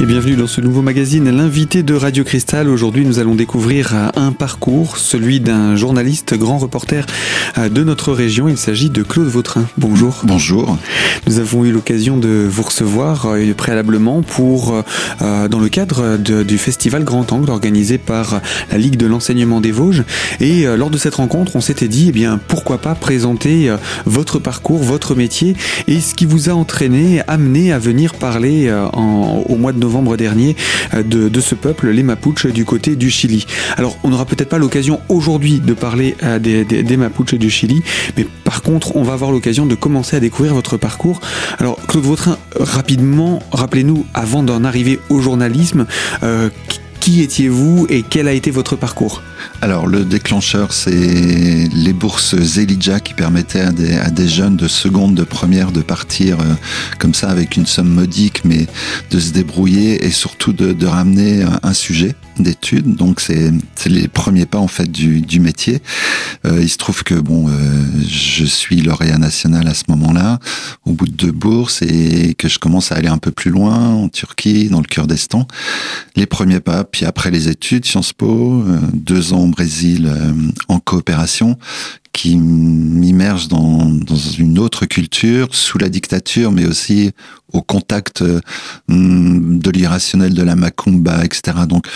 Et bienvenue dans ce nouveau magazine, l'invité de Radio Cristal. Aujourd'hui, nous allons découvrir un parcours, celui d'un journaliste, grand reporter euh, de notre région. Il s'agit de Claude Vautrin. Bonjour. Bonjour. Nous avons eu l'occasion de vous recevoir euh, préalablement pour, euh, dans le cadre du festival Grand Angle organisé par la Ligue de l'enseignement des Vosges. Et lors de cette rencontre, on s'était dit, eh bien, pourquoi pas présenter votre parcours, votre métier et ce qui vous a entraîné, amené à venir parler en, au mois de novembre novembre dernier euh, de, ce peuple, les Mapuches, du côté du Chili. Alors, on n'aura peut-être pas l'occasion aujourd'hui de parler euh, des, Mapuches du Chili, mais par contre, on va avoir l'occasion de commencer à découvrir votre parcours. Alors, Claude Vautrin, rapidement, rappelez-nous, avant d'en arriver au journalisme, euh, qui étiez-vous et quel a été votre parcours? Alors le déclencheur, c'est les bourses Zelidja qui permettaient à des, à des, jeunes de seconde, de première de partir euh, comme ça avec une somme modique, mais de se débrouiller et surtout de, de ramener un, sujet d'études. Donc c'est les premiers pas en fait du, du métier. Euh, il se trouve que bon, euh, je suis lauréat national à ce moment-là, au bout de deux bourses, et que je commence à aller un peu plus loin en Turquie, dans le Kurdistan. Les premiers pas, puis après les études, Sciences Po, euh, deux ans au Brésil euh, en coopération, qui m'immerge dans, dans, une autre culture, sous la dictature, mais aussi au contact euh, de l'irrationnel de la macumba, etc. Donc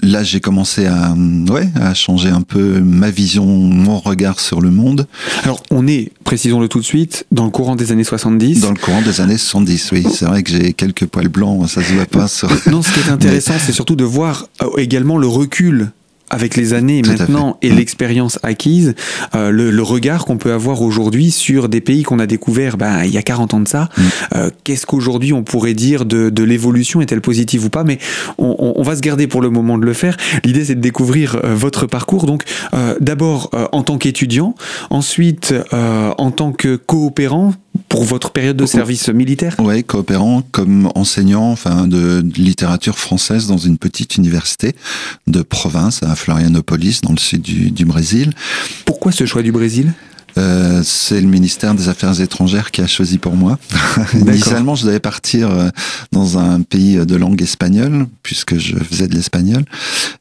là, j'ai commencé à, ouais, à changer un peu ma vision, mon regard sur le monde. Alors, on est, précisons-le tout de suite, dans le courant des années 70. Dans le courant des années 70, oui. C'est vrai que j'ai quelques poils blancs, ça se voit pas. Sur... Non, ce qui est intéressant, c'est surtout de voir euh, également le recul avec les années maintenant et mm. l'expérience acquise, euh, le, le, regard qu'on peut avoir aujourd'hui sur des pays qu'on a découverts ben, il y a 40 ans de ça, mm. euh, qu'est-ce qu'aujourd'hui on pourrait dire de, de l'évolution, est-elle positive ou pas? Mais on, on, on, va se garder pour le moment de le faire. L'idée c'est de découvrir euh, votre parcours. Donc euh, d'abord euh, en tant qu'étudiant, ensuite en tant que coopérant pour votre période de service militaire? Oui, coopérant comme enseignant enfin, de, littérature française dans une petite université de province à Florianopolis, dans le sud du, du Brésil. Pourquoi ce choix du Brésil? Euh, c'est le ministère des Affaires étrangères qui a choisi pour moi. Initialement, je devais partir euh, dans un pays de langue espagnole, puisque je faisais de l'espagnol.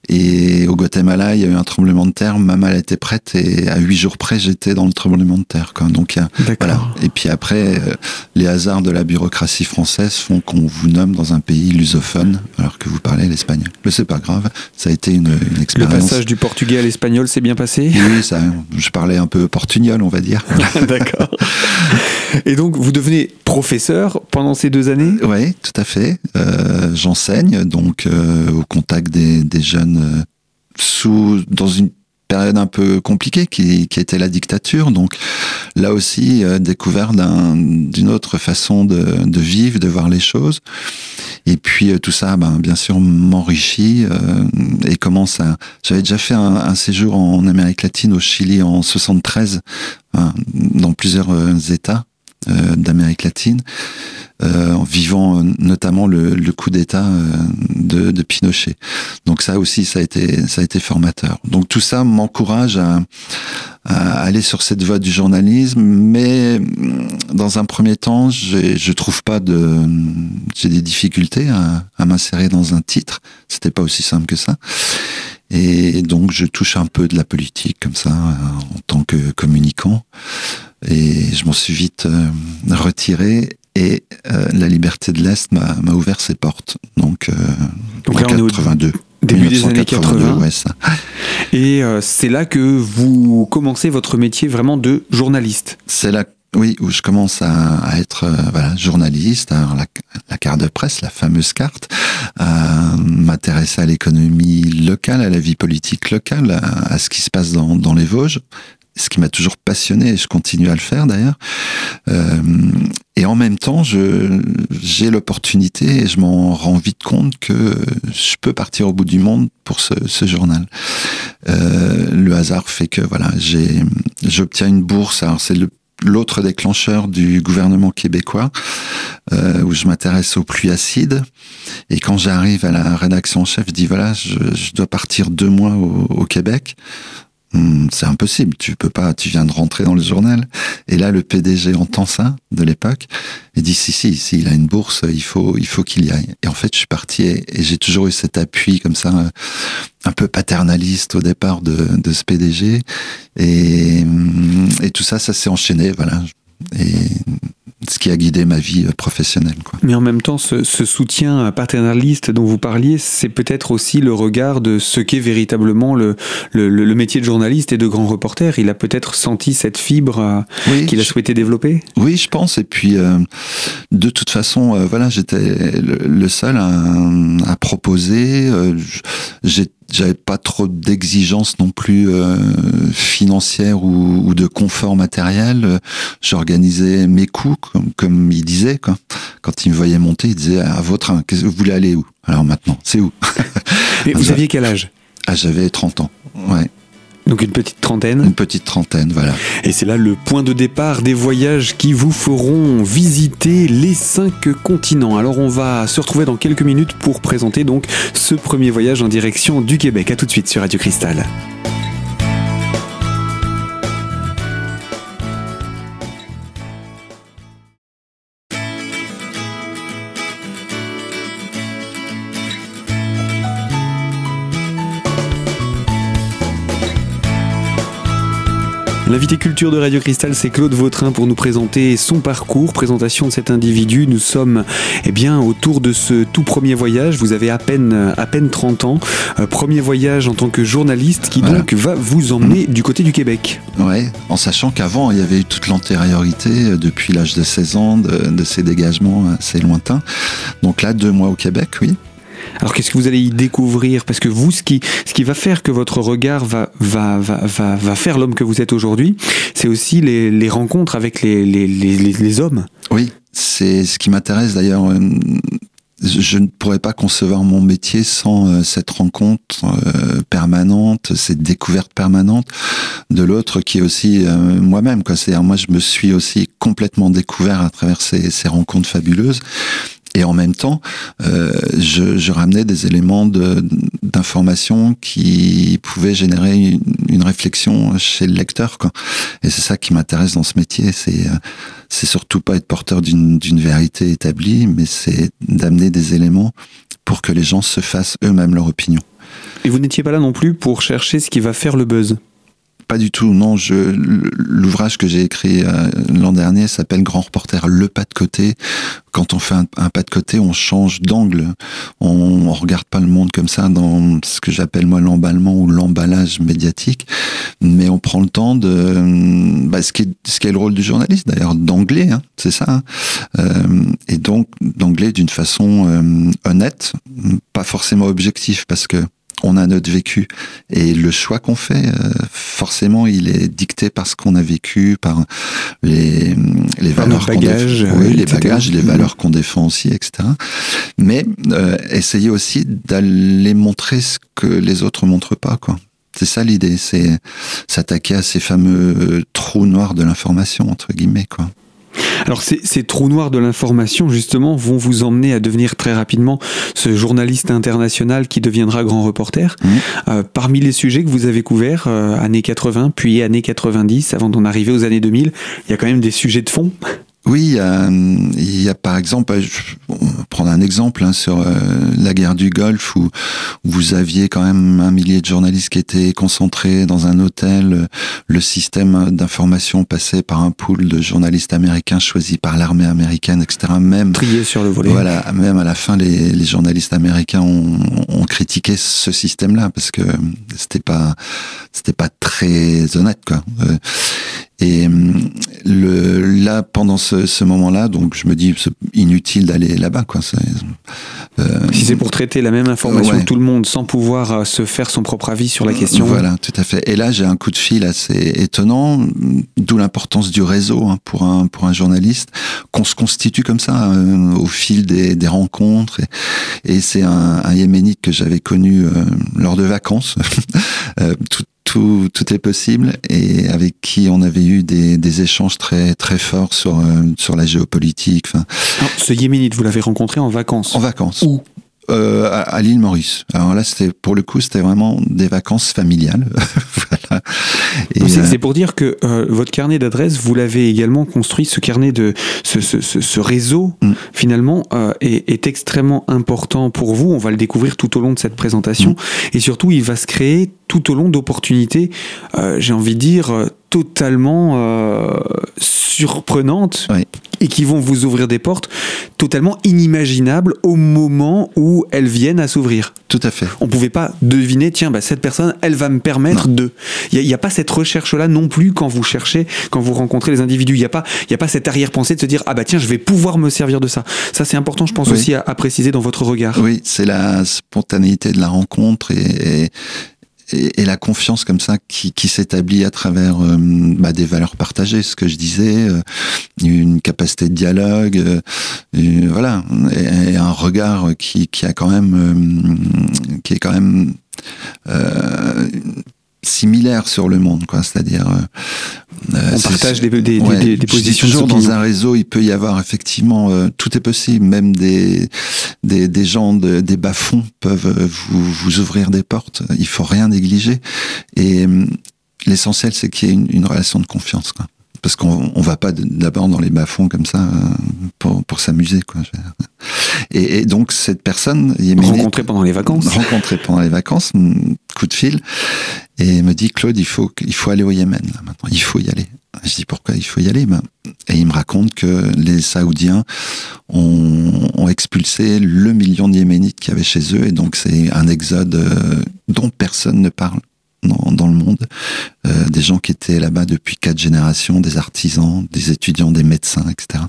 Et au Guatemala, il y a eu un tremblement de terre. Ma malle était prête et à huit jours près, j'étais dans le tremblement de terre. Quoi. Donc, il y a, voilà. Et puis après, euh, les hasards de la bureaucratie française font qu'on vous nomme dans un pays lusophone alors que vous parlez l'espagnol. Mais c'est pas grave. Ça a été une, une expérience. Le passage du portugais à l'espagnol s'est bien passé? Oui, ça. Je parlais un peu portugnol on va dire. D'accord. Et donc, vous devenez professeur pendant ces deux années? Oui, tout à fait. Euh, j'enseigne donc euh, au contact des, jeunes euh, sous dans une période un peu compliquée qui, qui était la dictature. Donc là aussi, euh, découvert d'une autre façon de, de, vivre, de voir les choses. Et puis euh, tout ça, ben, bien sûr, m'enrichit euh, et commence à... J'avais déjà fait un, un, séjour en Amérique latine, au Chili, en 73, hein, dans plusieurs euh, États euh, d'Amérique latine. Euh, en vivant euh, notamment le, le coup d'État euh, de, de, Pinochet. Donc ça aussi, ça a été, ça a été formateur. Donc tout ça m'encourage à, à, aller sur cette voie du journalisme, mais dans un premier temps, je trouve pas de, j'ai des difficultés à, à m'insérer dans un titre. C'était pas aussi simple que ça. Et donc je touche un peu de la politique comme ça en tant que communicant. Et je m'en suis vite retiré et euh, la liberté de l'Est m'a ouvert ses portes. Donc, euh, Donc là, 82. Début des années 80. Ouais, ça. Et euh, c'est là que vous commencez votre métier vraiment de journaliste. C'est là, oui, où je commence à, à être euh, voilà, journaliste, à la, la, carte de presse, la fameuse carte, à m'intéresser à l'économie locale, à la vie politique locale, à, à, ce qui se passe dans, dans les Vosges ce qui m'a toujours passionné et je continue à le faire d'ailleurs. Euh, et en même temps, j'ai l'opportunité et je m'en rends vite compte que je peux partir au bout du monde pour ce, journal. Euh, le hasard fait que voilà, j'obtiens une bourse. Alors c'est l'autre déclencheur du gouvernement québécois, euh, où je m'intéresse aux pluies acides. Et quand j'arrive à la rédaction en chef, je dis voilà, je, dois partir deux mois au Québec. Hum, c'est impossible, tu peux pas, tu viens de rentrer dans le journal. Et là, le PDG entend ça de l'époque et dit si si, si il a une bourse, il faut il faut qu'il y aille. Et en fait, je suis parti et, j'ai toujours eu cet appui comme ça, un peu paternaliste au départ de, ce PDG. Et, hum, et tout ça, ça s'est enchaîné, voilà. Et ce qui a guidé ma vie euh, professionnelle. Quoi. Mais en même temps, ce, soutien paternaliste dont vous parliez, c'est peut-être aussi le regard de ce qu'est véritablement le, le, métier de journaliste et de grand reporter. Il a peut-être senti cette fibre euh, qu'il a souhaité développer? Oui, je pense. Et puis, euh, de toute façon, voilà, j'étais le, seul à, à proposer. J'ai j'avais pas trop d'exigences non plus euh, financières ou, ou, de confort matériel. J'organisais mes coûts comme, comme il disait. Quoi. Quand il me voyait monter, il disait à votre train, vous voulez aller où? Alors maintenant, c'est où? Et vous aviez quel âge? Ah, j'avais 30 ans. Ouais. Donc une petite trentaine. Une petite trentaine, voilà. Et c'est là le point de départ des voyages qui vous feront visiter les cinq continents. Alors on va se retrouver dans quelques minutes pour présenter donc ce premier voyage en direction du Québec. A tout de suite sur Radio Cristal. L'invité culture de Radio Cristal, c'est Claude Vautrin pour nous présenter son parcours, présentation de cet individu. Nous sommes eh bien, autour de ce tout premier voyage. Vous avez à peine, à peine 30 ans. Euh, premier voyage en tant que journaliste qui donc va vous emmener du côté du Québec. Ouais, en sachant qu'avant, il y avait eu toute l'antériorité euh, depuis l'âge de 16 ans de, de ces dégagements assez lointains. Donc là, deux mois au Québec, oui. Alors qu'est-ce que vous allez y découvrir? Parce que vous, ce qui, ce qui va faire que votre regard va, va, va, va, faire l'homme que vous êtes aujourd'hui, c'est aussi les, rencontres avec les, hommes. Oui, c'est ce qui m'intéresse d'ailleurs. Euh, je ne pourrais pas concevoir mon métier sans euh, cette rencontre euh, permanente, cette découverte permanente de l'autre qui est aussi moi-même. C'est-à-dire moi, je me suis aussi complètement découvert à travers ces rencontres fabuleuses. Et en même temps, euh, je, ramenais des éléments d'information qui pouvaient générer une, réflexion chez le lecteur. Et c'est ça qui m'intéresse dans ce métier. C'est euh, c'est surtout pas être porteur d'une vérité établie, mais c'est d'amener des éléments pour que les gens se fassent eux-mêmes leur opinion. Et vous n'étiez pas là non plus pour chercher ce qui va faire le buzz? Pas du tout. Non, je l'ouvrage que j'ai écrit euh, l'an dernier s'appelle Grand reporter, le pas de côté. Quand on fait un, pas de côté, on change d'angle. On, on regarde pas le monde comme ça dans ce que j'appelle moi l'emballement ou l'emballage médiatique, mais on prend le temps de bah, ce qui est ce qui est le rôle du journaliste d'ailleurs d'angler, hein, c'est ça. Hein. Euh, et donc d'angler d'une façon euh, honnête, pas forcément objectif parce que on a notre vécu et le choix qu'on fait, euh, forcément, il est dicté par ce qu'on a vécu, par les, les valeurs qu'on défend, oui, les bagages, les valeurs qu'on défend aussi, etc. Mais euh, essayer aussi d'aller montrer ce que les autres montrent pas, quoi. C'est ça l'idée, c'est s'attaquer à ces fameux trous noirs de l'information entre guillemets, quoi. Alors ces, ces trous noirs de l'information, justement, vont vous emmener à devenir très rapidement ce journaliste international qui deviendra grand reporter. Mmh. Euh, parmi les sujets que vous avez couverts, euh, années 80, puis années 90, avant d'en arriver aux années 2000, il y a quand même des sujets de fond oui, il y a, par exemple, je prendre un exemple hein, sur euh, la guerre du Golfe où, vous aviez quand même un millier de journalistes qui étaient concentrés dans un hôtel. Le système d'information passait par un pool de journalistes américains choisis par l'armée américaine, etc. Même trié sur le volet. Voilà, même à la fin, les, les journalistes américains ont, ont critiqué ce système-là parce que c'était pas c'était pas très honnête, quoi. Euh, et le, là, pendant ce, ce moment-là, donc je me dis, c'est inutile d'aller là-bas, quoi. Euh, si c'est pour traiter la même information que tout le monde sans pouvoir euh, se faire son propre avis sur la question. Voilà, tout à fait. Et là, j'ai un coup de fil assez étonnant, d'où l'importance du réseau hein, pour un pour un journaliste, qu'on se constitue comme ça euh, au fil des, des rencontres. Et, et c'est un, un yéménite que j'avais connu euh, lors de vacances, tout, tout, tout est possible et avec qui on avait eu des, des échanges très très forts sur euh, sur la géopolitique. Enfin, ce Yéménite, vous l'avez rencontré en vacances En vacances. Où? Euh, à, l'île Maurice. Alors là, c'était pour le coup, c'était vraiment des vacances familiales. voilà. C'est pour dire que votre carnet d'adresses, vous l'avez également construit, ce carnet de ce, ce, ce, réseau, mm. finalement, est, est, extrêmement important pour vous. On va le découvrir tout au long de cette présentation. Mm. Et surtout, il va se créer tout au long d'opportunités, j'ai envie de dire, totalement surprenantes et qui vont vous ouvrir des portes totalement inimaginables au moment où elles viennent à s'ouvrir. Tout à fait. On ne pouvait pas deviner, tiens, bah, cette personne, elle va me permettre de. Il n'y a, pas cette recherche-là non plus quand vous cherchez, quand vous rencontrez les individus. Il n'y a, pas, a pas cette arrière-pensée de se dire, ah bah tiens, je vais pouvoir me servir de ça. Ça, c'est important, je pense aussi à, préciser dans votre regard. Oui, c'est la spontanéité de la rencontre et et, la confiance comme ça qui, qui s'établit à travers euh, bah, des valeurs partagées, ce que je disais, euh, une capacité de dialogue, euh, voilà, et, un regard qui, qui a quand même, qui est quand même similaire sur le monde, quoi. C'est-à-dire, euh, on partage des, des, des, positions. Toujours dans un réseau, il peut y avoir effectivement, euh, tout est possible. Même des des, des gens de, des bas-fonds peuvent vous, vous ouvrir des portes. Il faut rien négliger. Et l'essentiel, c'est qu'il y ait une, une relation de confiance. Quoi parce qu'on on va pas d'abord dans les bas-fonds comme ça euh, pour, pour s'amuser quoi. Et, et, donc cette personne rencontrée pendant les vacances, rencontrée pendant les vacances, coup de fil, et me dit Claude, il faut il faut aller au Yémen là, maintenant, il faut y aller. Je dis pourquoi il faut y aller? Ben, Et il me raconte que les Saoudiens ont, ont expulsé le million de Yéménites qu'il y avait chez eux, et donc c'est un exode euh, dont personne ne parle dans, le monde, euh, des gens qui étaient là-bas depuis quatre générations, des artisans, des étudiants, des médecins, etc.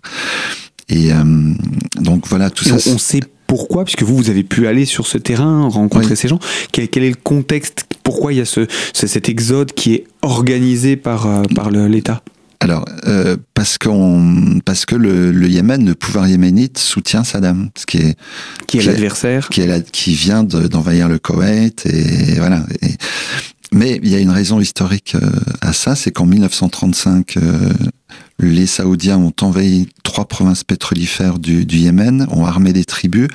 Et euh, donc voilà, tout ça. On, sait pourquoi, puisque vous, vous avez pu aller sur ce terrain, rencontrer ces gens. Quel, est le contexte Pourquoi il y a ce, cet exode qui est organisé par, euh, par l'État? Alors, euh, parce, qu'on, parce que le, le, Yémen, le pouvoir yéménite soutient Saddam, ce qui est qui est l'adversaire, qui est qui vient d'envahir le Koweït et voilà. Et, mais il y a une raison historique euh, à ça, c'est qu'en 1935, euh, les Saoudiens ont envahi trois provinces pétrolifères du, du Yémen, ont armé des tribus.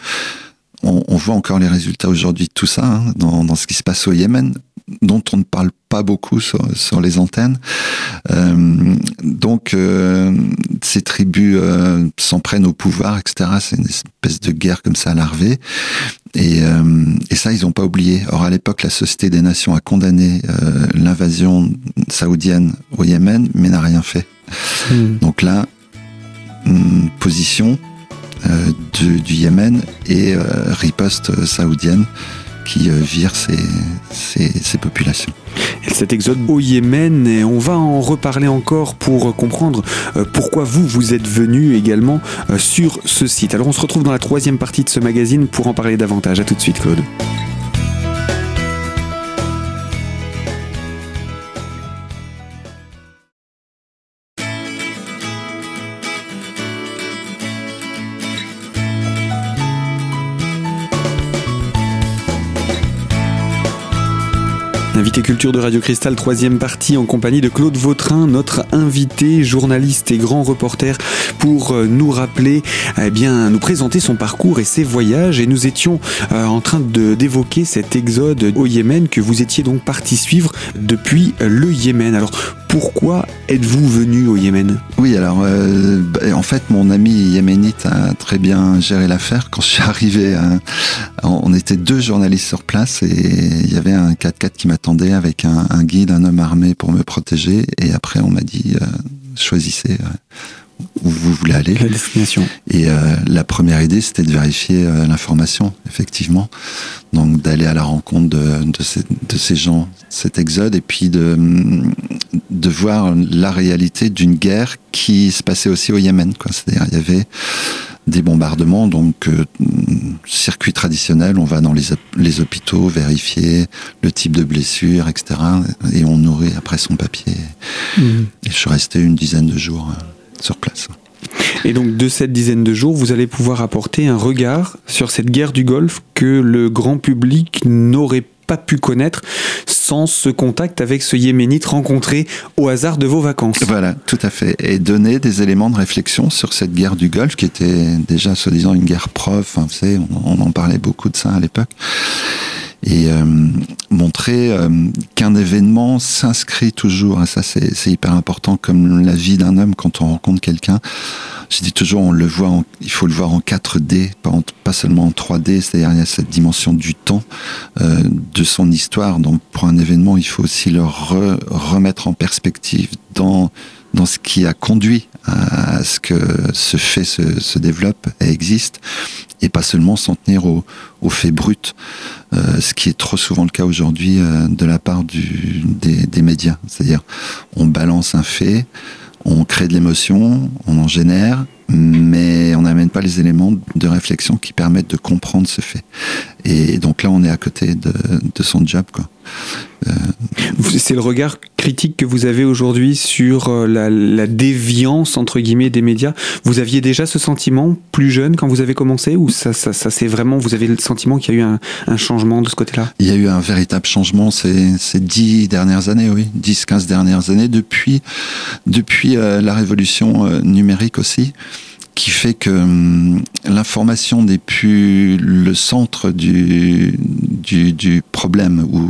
On, on, voit encore les résultats aujourd'hui de tout ça hein, dans, dans, ce qui se passe au Yémen, dont on ne parle pas beaucoup sur, sur les antennes. Euh, donc, euh, ces tribus euh, s'en prennent au pouvoir, etc. C'est une espèce de guerre comme ça larvée. Et, et ça, ils n'ont pas oublié. Or, à l'époque, la Société des Nations a condamné l'invasion saoudienne au Yémen, mais n'a rien fait. Hmm. Donc là, une position du, du, Yémen et riposte saoudienne qui euh, vire ces, ces, populations. Et cet exode au Yémen, et on va en reparler encore pour comprendre euh, pourquoi vous, vous êtes venu également euh, sur ce site. Alors on se retrouve dans la troisième partie de ce magazine pour en parler davantage. A tout de suite Claude. Invité culture de Radio Cristal, troisième partie en compagnie de Claude Vautrin, notre invité, journaliste et grand reporter, pour euh, nous rappeler, eh bien, nous présenter son parcours et ses voyages. Et nous étions euh, en train d'évoquer cet exode au Yémen que vous étiez donc parti suivre depuis le Yémen. Alors pourquoi êtes-vous venu au Yémen? Oui, alors euh, bah, en fait, mon ami yéménite a très bien géré l'affaire. Quand je suis arrivé, on était deux journalistes sur place et il y avait un 4x4 qui m'attendait avec un, guide, un homme armé pour me protéger. Et après, on m'a dit euh, choisissez. Euh, où vous voulez aller. La destination? Et euh, la première idée, c'était de vérifier euh, l'information, effectivement. Donc d'aller à la rencontre de, de, ces, de, ces, gens, cet exode, et puis de, de voir la réalité d'une guerre qui se passait aussi au Yémen. C'est-à-dire, il y avait des bombardements, donc euh, circuit traditionnel, on va dans les, les, hôpitaux vérifier le type de blessure, etc. Et on nourrit après son papier. Mmh. Et je suis resté une dizaine de jours sur place. Et donc de cette dizaine de jours, vous allez pouvoir apporter un regard sur cette guerre du Golfe que le grand public n'aurait pas pu connaître sans ce contact avec ce Yéménite rencontré au hasard de vos vacances. Voilà, tout à fait. Et donner des éléments de réflexion sur cette guerre du Golfe qui était déjà soi-disant une guerre prof. Vous savez, on, en parlait beaucoup de ça à l'époque. Et montrer qu'un événement s'inscrit toujours, et ça c'est hyper important, comme la vie d'un homme quand on rencontre quelqu'un. Je dis toujours, on le voit, il faut le voir en 4D, pas, seulement en 3D, c'est-à-dire il y a cette dimension du temps, de son histoire. Donc pour un événement, il faut aussi le remettre en perspective dans dans ce qui a conduit à ce que ce fait se, développe et existe, et pas seulement s'en tenir aux au faits bruts, euh, ce qui est trop souvent le cas aujourd'hui euh, de la part des, des médias. C'est-à-dire, on balance un fait, on crée de l'émotion, on en génère, mais on n'amène pas les éléments de réflexion qui permettent de comprendre ce fait. Et donc là, on est à côté de, de son job. Euh, c'est le regard critique que vous avez aujourd'hui sur euh, la, déviance entre guillemets des médias. Vous aviez déjà ce sentiment plus jeune quand vous avez commencé ou ça, c'est vraiment vous avez le sentiment qu'il y a eu un, changement de ce côté-là? Il y a eu un véritable changement ces, ces dix dernières années, oui, 10, 15 dernières années depuis depuis euh, la révolution numérique aussi qui fait que hum, l'information n'est plus le centre du, du, du problème ou,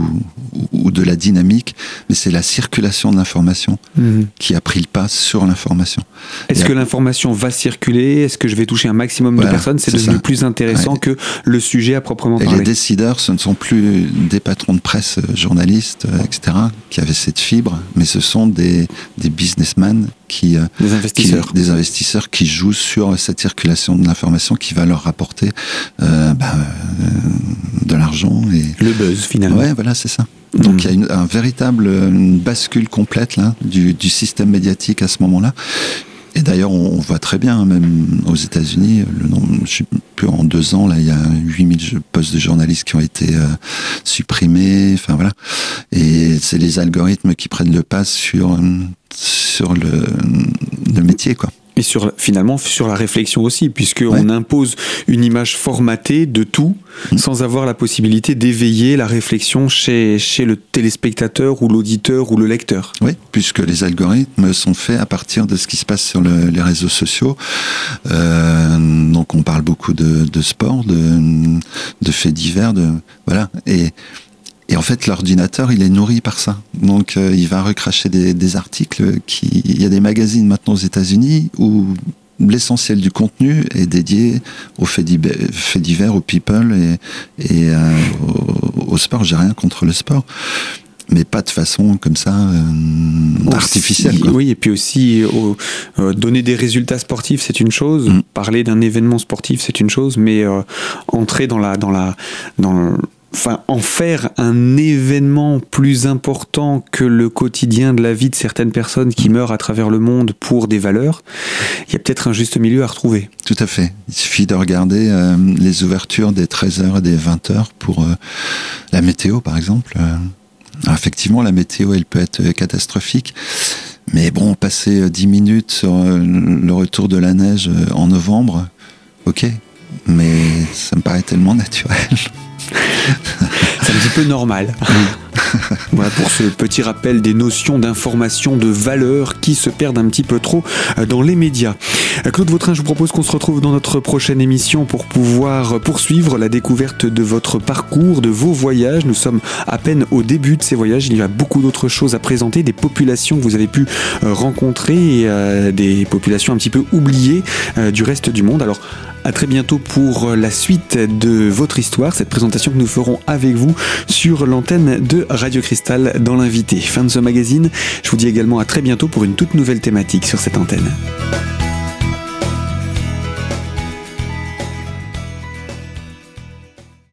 ou, de la dynamique, mais c'est la circulation de l'information mhm. qui a pris le pas sur l'information. Est-ce que l'information va circuler? Est-ce que je vais toucher un maximum de personnes? C'est devenu plus intéressant que le sujet à proprement parler. Et les décideurs, ce ne sont plus des patrons de presse, euh, journalistes, euh, etc., qui avaient cette fibre, mais ce sont des, des businessmen qui, euh, des investisseurs. Qui, des investisseurs qui jouent sur cette circulation de l'information qui va leur rapporter euh, bah, euh, de l'argent et le buzz finalement. Ouais, voilà, c'est ça. Donc mm. il y a une, un véritable une bascule complète là du, du système médiatique à ce moment-là. Et d'ailleurs, on voit très bien, hein, même aux États-Unis, le nombre, je sais plus, en deux ans, là, il y a 8000 postes de journalistes qui ont été euh, supprimés. Enfin voilà. Et c'est les algorithmes qui prennent le pas sur sur le, le métier, quoi. Et sur, finalement, sur la réflexion aussi, puisqu'on impose une image formatée de tout, mmh. sans avoir la possibilité d'éveiller la réflexion chez, chez le téléspectateur ou l'auditeur ou le lecteur. Oui, puisque les algorithmes sont faits à partir de ce qui se passe sur le, les réseaux sociaux. Euh, donc on parle beaucoup de, de sport, de, de faits divers, de voilà. Et et en fait, l'ordinateur, il est nourri par ça. Donc, euh, il va recracher des, des, articles. Qui... Il y a des magazines maintenant aux États-Unis où l'essentiel du contenu est dédié aux faits divers, aux people et, et euh, au, au, sport. J'ai rien contre le sport. Mais pas de façon comme ça euh, artificielle. Quoi. Oui, et puis aussi donner des résultats sportifs, c'est une chose. Mm. Parler d'un événement sportif, c'est une chose. Mais entrer dans la dans la dans enfin, en faire un événement plus important que le quotidien de la vie de certaines personnes qui meurent à travers le monde pour des valeurs, il y a peut-être un juste milieu à retrouver. Tout à fait. Il suffit de regarder euh, les ouvertures des 13h et des 20h pour euh, la météo, par exemple. Euh, effectivement, la météo, elle peut être catastrophique. Mais bon, passer 10 minutes sur le retour de la neige en novembre, ok. Mais ça me paraît tellement naturel. C'est un petit peu normal. voilà pour ce petit rappel des notions d'information, de valeur qui se perdent un petit peu trop euh, dans les médias. Euh, Claude Vautrin, je vous propose qu'on se retrouve dans notre prochaine émission pour pouvoir poursuivre la découverte de votre parcours, de vos voyages. Nous sommes à peine au début de ces voyages. Il y a beaucoup d'autres choses à présenter, des populations que vous avez pu euh, rencontrer des populations un petit peu oubliées du reste du monde. Alors, à très bientôt pour la suite de votre histoire, cette présentation que nous ferons avec vous sur l'antenne Radio Cristal dans l'invité. Fin de ce magazine. Je vous dis également à très bientôt pour une toute nouvelle thématique sur cette antenne.